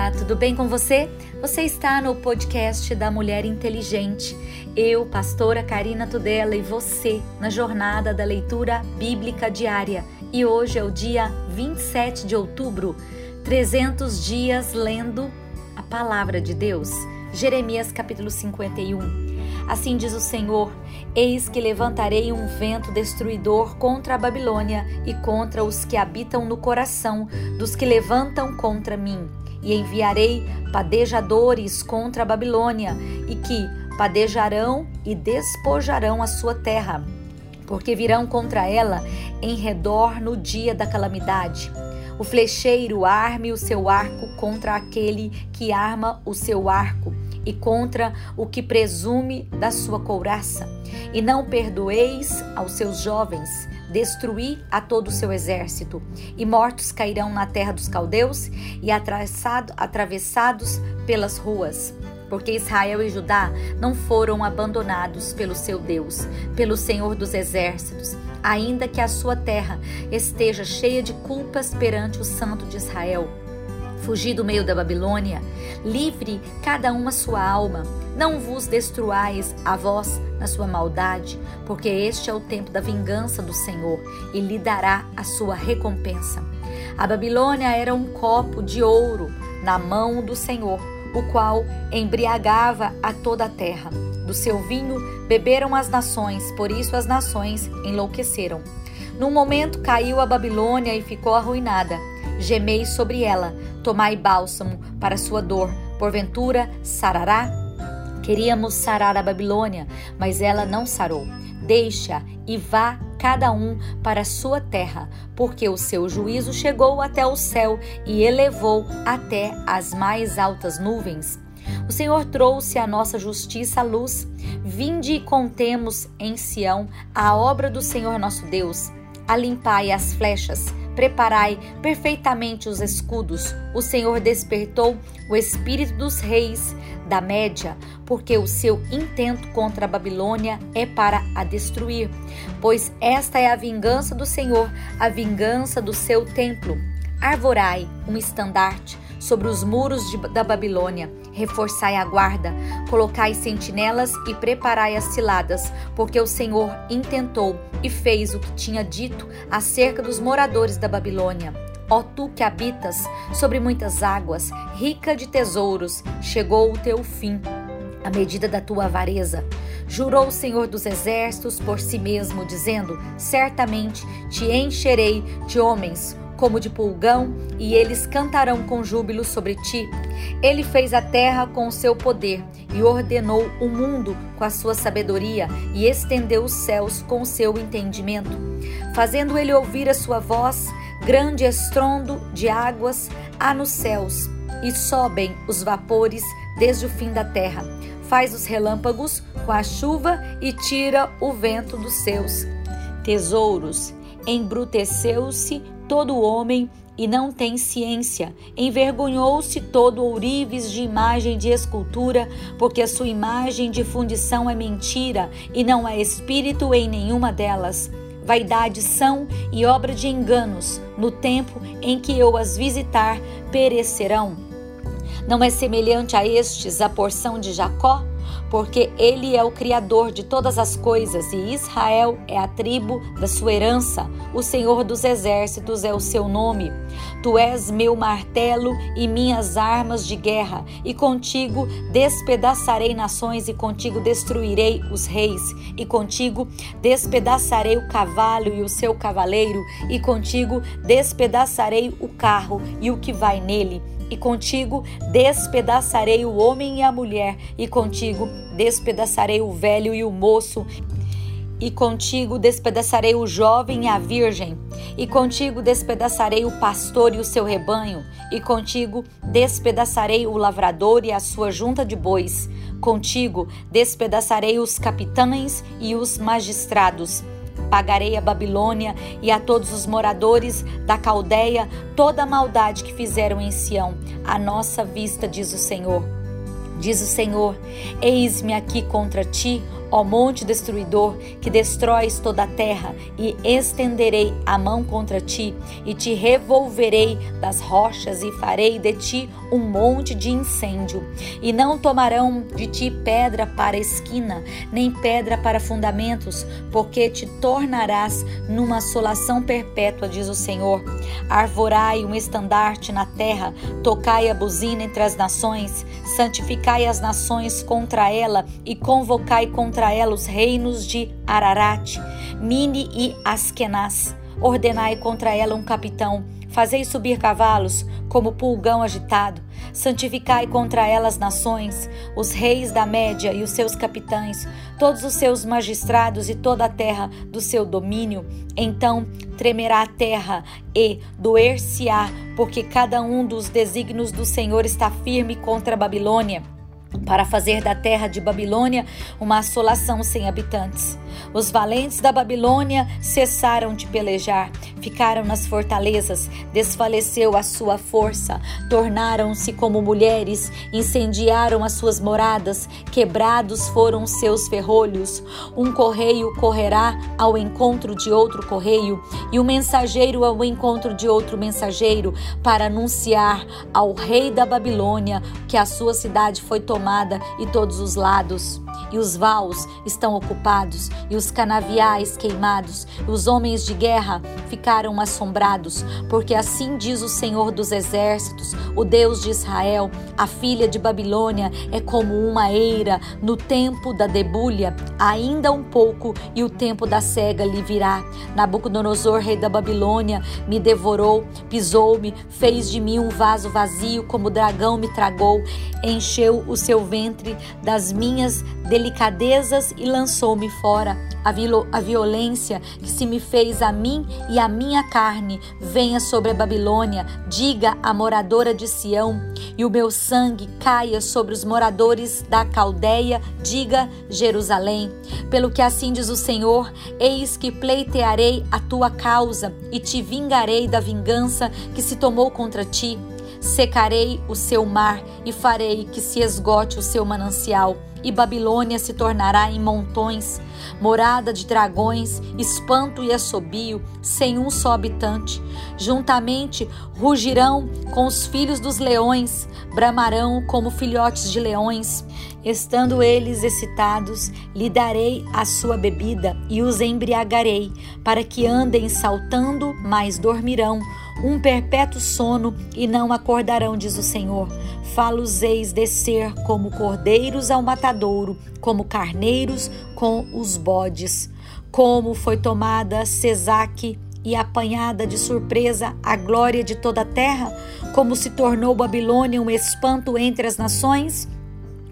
Olá, tudo bem com você? Você está no podcast da Mulher Inteligente. Eu, pastora Karina Tudela, e você na jornada da leitura bíblica diária. E hoje é o dia 27 de outubro, 300 dias lendo a palavra de Deus. Jeremias capítulo 51. Assim diz o Senhor: Eis que levantarei um vento destruidor contra a Babilônia e contra os que habitam no coração dos que levantam contra mim e enviarei padejadores contra a Babilônia, e que padejarão e despojarão a sua terra, porque virão contra ela em redor no dia da calamidade. O flecheiro arme o seu arco contra aquele que arma o seu arco, e contra o que presume da sua couraça. E não perdoeis aos seus jovens, destruí a todo o seu exército, e mortos cairão na terra dos caldeus e atravessados pelas ruas. Porque Israel e Judá não foram abandonados pelo seu Deus, pelo Senhor dos exércitos, ainda que a sua terra esteja cheia de culpas perante o Santo de Israel. Fugi do meio da Babilônia, livre cada um a sua alma. Não vos destruais a vós na sua maldade, porque este é o tempo da vingança do Senhor e lhe dará a sua recompensa. A Babilônia era um copo de ouro na mão do Senhor, o qual embriagava a toda a terra. Do seu vinho beberam as nações, por isso as nações enlouqueceram. Num momento caiu a Babilônia e ficou arruinada gemei sobre ela, tomai bálsamo para sua dor, porventura sarará? Queríamos sarar a Babilônia, mas ela não sarou. Deixa e vá cada um para sua terra, porque o seu juízo chegou até o céu e elevou até as mais altas nuvens. O Senhor trouxe a nossa justiça à luz. Vinde e contemos em Sião a obra do Senhor nosso Deus. Alimpai as flechas, Preparai perfeitamente os escudos. O Senhor despertou o espírito dos reis da Média, porque o seu intento contra a Babilônia é para a destruir. Pois esta é a vingança do Senhor, a vingança do seu templo. Arvorai um estandarte sobre os muros de, da Babilônia. Reforçai a guarda, colocai sentinelas e preparai as ciladas, porque o Senhor intentou e fez o que tinha dito acerca dos moradores da Babilônia. Ó tu que habitas sobre muitas águas, rica de tesouros, chegou o teu fim, a medida da tua avareza. Jurou o Senhor dos Exércitos por si mesmo, dizendo: Certamente te encherei de homens como de pulgão, e eles cantarão com júbilo sobre ti. Ele fez a terra com o seu poder e ordenou o mundo com a sua sabedoria e estendeu os céus com o seu entendimento, fazendo ele ouvir a sua voz, grande estrondo de águas há nos céus, e sobem os vapores desde o fim da terra. Faz os relâmpagos com a chuva e tira o vento dos seus tesouros. Embruteceu-se todo homem e não tem ciência. Envergonhou-se todo ourives de imagem de escultura, porque a sua imagem de fundição é mentira e não há espírito em nenhuma delas. Vaidades são e obra de enganos, no tempo em que eu as visitar, perecerão. Não é semelhante a estes a porção de Jacó? Porque ele é o Criador de todas as coisas e Israel é a tribo da sua herança. O Senhor dos exércitos é o seu nome. Tu és meu martelo e minhas armas de guerra, e contigo despedaçarei nações, e contigo destruirei os reis, e contigo despedaçarei o cavalo e o seu cavaleiro, e contigo despedaçarei o carro e o que vai nele e contigo despedaçarei o homem e a mulher, e contigo despedaçarei o velho e o moço, e contigo despedaçarei o jovem e a virgem, e contigo despedaçarei o pastor e o seu rebanho, e contigo despedaçarei o lavrador e a sua junta de bois, contigo despedaçarei os capitães e os magistrados Pagarei a Babilônia e a todos os moradores da Caldeia toda a maldade que fizeram em Sião, à nossa vista, diz o Senhor. Diz o Senhor: Eis-me aqui contra ti, ó monte destruidor, que destróis toda a terra, e estenderei a mão contra ti, e te revolverei das rochas, e farei de ti um monte de incêndio. E não tomarão de ti pedra para esquina, nem pedra para fundamentos, porque te tornarás numa assolação perpétua, diz o Senhor. Arvorai um estandarte na terra, tocai a buzina entre as nações, santificai as nações contra ela, e convocai contra contra ela os reinos de Ararat, Mini e Askenaz. Ordenai contra ela um capitão, fazei subir cavalos como pulgão agitado. Santificai contra ela as nações, os reis da Média e os seus capitães, todos os seus magistrados e toda a terra do seu domínio. Então tremerá a terra e doer-se-á, porque cada um dos desígnios do Senhor está firme contra a Babilônia para fazer da terra de Babilônia uma assolação sem habitantes. Os valentes da Babilônia cessaram de pelejar, ficaram nas fortalezas, desfaleceu a sua força, tornaram-se como mulheres, incendiaram as suas moradas, quebrados foram seus ferrolhos. Um correio correrá ao encontro de outro correio, e um mensageiro ao encontro de outro mensageiro, para anunciar ao rei da Babilônia que a sua cidade foi tomada e todos os lados e os vaus estão ocupados, e os canaviais queimados, e os homens de guerra ficaram assombrados, porque assim diz o Senhor dos Exércitos, o Deus de Israel: a filha de Babilônia é como uma eira no tempo da debulha, ainda um pouco, e o tempo da cega lhe virá. Nabucodonosor, rei da Babilônia, me devorou, pisou-me, fez de mim um vaso vazio, como o dragão me tragou, encheu o seu ventre das minhas delicadezas e lançou-me fora. A, a violência que se me fez a mim e a minha carne venha sobre a Babilônia, diga a moradora de Sião, e o meu sangue caia sobre os moradores da Caldeia, diga Jerusalém. Pelo que assim diz o Senhor: Eis que pleitearei a tua causa e te vingarei da vingança que se tomou contra ti. Secarei o seu mar e farei que se esgote o seu manancial e Babilônia se tornará em montões, morada de dragões, espanto e assobio, sem um só habitante. Juntamente rugirão com os filhos dos leões, bramarão como filhotes de leões. Estando eles excitados, lhe darei a sua bebida e os embriagarei, para que andem saltando, mas dormirão um perpétuo sono e não acordarão, diz o Senhor. Fá-los-eis descer como cordeiros ao matadouro, como carneiros com os bodes. Como foi tomada Cesaque e apanhada de surpresa a glória de toda a terra, como se tornou Babilônia um espanto entre as nações?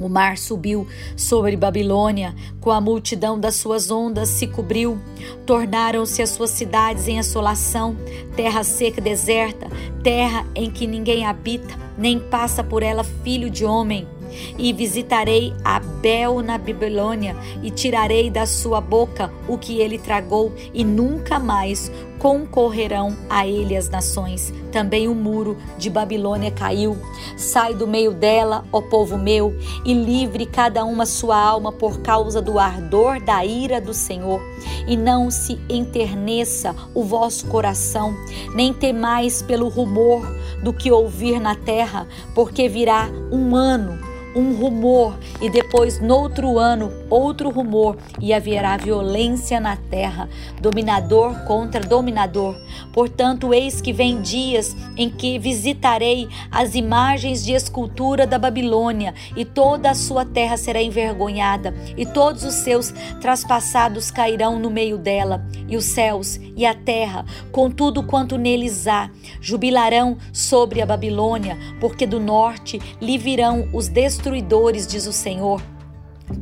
O mar subiu sobre Babilônia, com a multidão das suas ondas se cobriu. Tornaram-se as suas cidades em assolação, terra seca e deserta, terra em que ninguém habita, nem passa por ela filho de homem. E visitarei Abel na Babilônia, e tirarei da sua boca o que ele tragou, e nunca mais concorrerão a ele as nações. Também o muro de Babilônia caiu. Sai do meio dela, ó povo meu, e livre cada uma sua alma por causa do ardor da ira do Senhor. E não se enterneça o vosso coração, nem temais pelo rumor do que ouvir na terra, porque virá um ano um rumor, e depois, noutro ano, outro rumor, e haverá violência na terra, dominador contra dominador. Portanto, eis que vem dias em que visitarei as imagens de escultura da Babilônia, e toda a sua terra será envergonhada, e todos os seus traspassados cairão no meio dela, e os céus e a terra, com tudo quanto neles há, jubilarão sobre a Babilônia, porque do norte lhe virão os destruidores, diz o Senhor.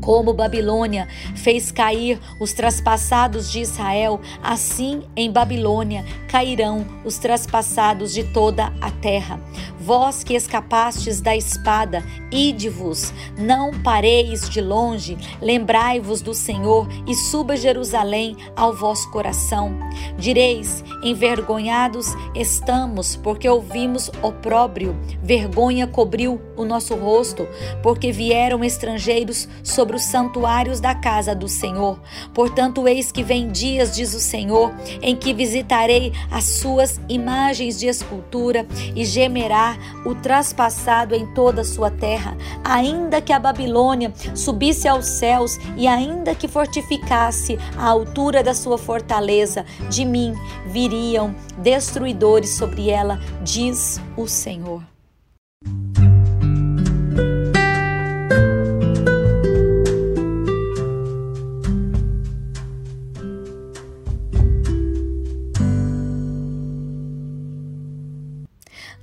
Como Babilônia fez cair os traspassados de Israel, assim em Babilônia cairão os traspassados de toda a terra. Vós que escapastes da espada, ide-vos, não pareis de longe, lembrai-vos do Senhor e suba Jerusalém ao vosso coração. Direis: envergonhados estamos, porque ouvimos opróbrio, vergonha cobriu o nosso rosto, porque vieram estrangeiros sobre os santuários da casa do Senhor. Portanto, eis que vem dias, diz o Senhor, em que visitarei as suas imagens de escultura e gemerá o traspassado em toda a sua terra, ainda que a Babilônia subisse aos céus e ainda que fortificasse a altura da sua fortaleza, de mim viriam destruidores sobre ela, diz o Senhor.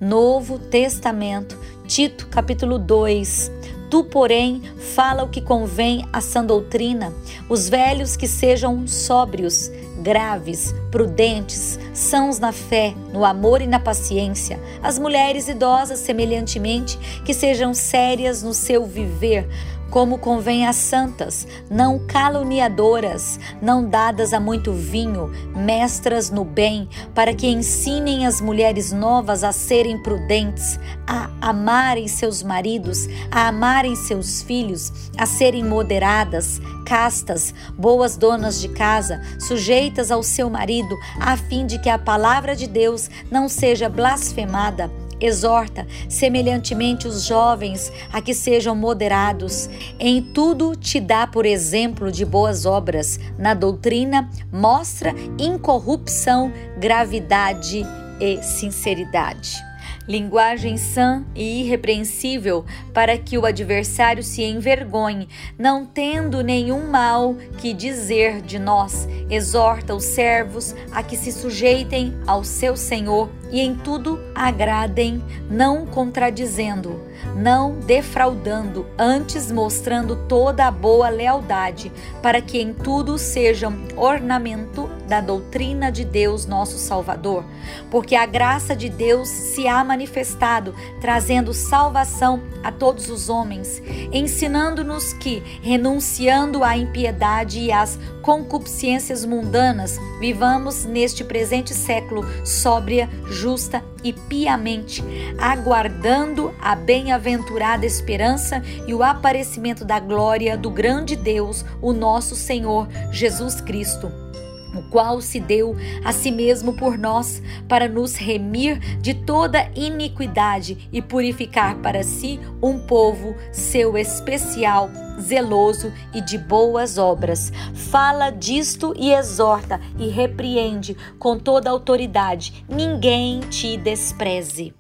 Novo Testamento, Tito capítulo 2. Tu, porém, fala o que convém à sã doutrina, os velhos que sejam sóbrios, graves, prudentes, sãos na fé, no amor e na paciência, as mulheres idosas, semelhantemente, que sejam sérias no seu viver, como convém às santas, não caluniadoras, não dadas a muito vinho, mestras no bem, para que ensinem as mulheres novas a serem prudentes, a amarem seus maridos, a amarem seus filhos, a serem moderadas, castas, boas donas de casa, sujeitas ao seu marido, a fim de que a palavra de Deus não seja blasfemada Exorta, semelhantemente, os jovens a que sejam moderados. Em tudo te dá por exemplo de boas obras. Na doutrina, mostra incorrupção, gravidade e sinceridade linguagem sã e irrepreensível, para que o adversário se envergonhe, não tendo nenhum mal que dizer de nós. Exorta os servos a que se sujeitem ao seu Senhor e em tudo agradem, não contradizendo, não defraudando, antes mostrando toda a boa lealdade, para que em tudo sejam ornamento da doutrina de Deus, nosso Salvador. Porque a graça de Deus se há manifestado, trazendo salvação a todos os homens, ensinando-nos que, renunciando à impiedade e às concupiscências mundanas, vivamos neste presente século sóbria, justa e piamente, aguardando a bem-aventurada esperança e o aparecimento da glória do grande Deus, o nosso Senhor Jesus Cristo o qual se deu a si mesmo por nós, para nos remir de toda iniquidade e purificar para si um povo seu especial, zeloso e de boas obras. Fala disto e exorta e repreende com toda autoridade. Ninguém te despreze.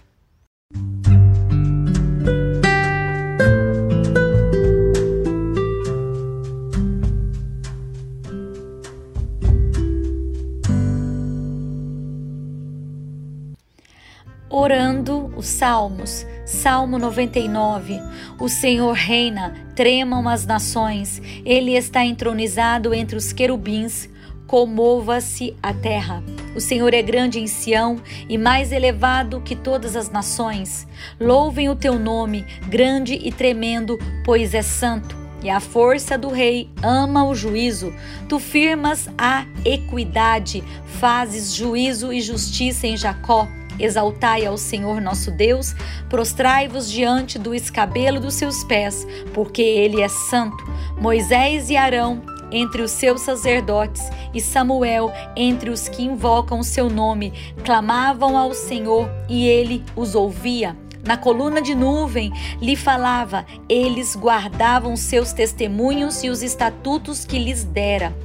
orando os salmos. Salmo 99. O Senhor reina, tremam as nações. Ele está entronizado entre os querubins. Comova-se a terra. O Senhor é grande em Sião e mais elevado que todas as nações. Louvem o teu nome, grande e tremendo, pois é santo e a força do rei ama o juízo. Tu firmas a equidade, fazes juízo e justiça em Jacó. Exaltai ao Senhor nosso Deus, prostrai-vos diante do escabelo dos seus pés, porque ele é santo. Moisés e Arão entre os seus sacerdotes e Samuel entre os que invocam o seu nome, clamavam ao Senhor e ele os ouvia na coluna de nuvem lhe falava, eles guardavam seus testemunhos e os estatutos que lhes dera.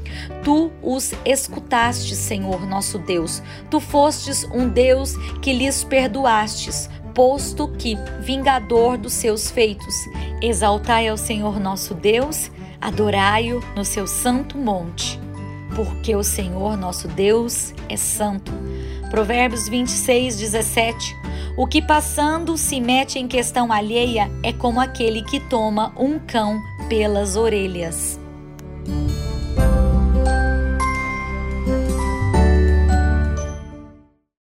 Tu os escutaste, Senhor nosso Deus. Tu fostes um Deus que lhes perdoastes, posto que vingador dos seus feitos. Exaltai ao Senhor nosso Deus, adorai-o no seu santo monte, porque o Senhor nosso Deus é santo. Provérbios 26, 17 O que passando se mete em questão alheia é como aquele que toma um cão pelas orelhas.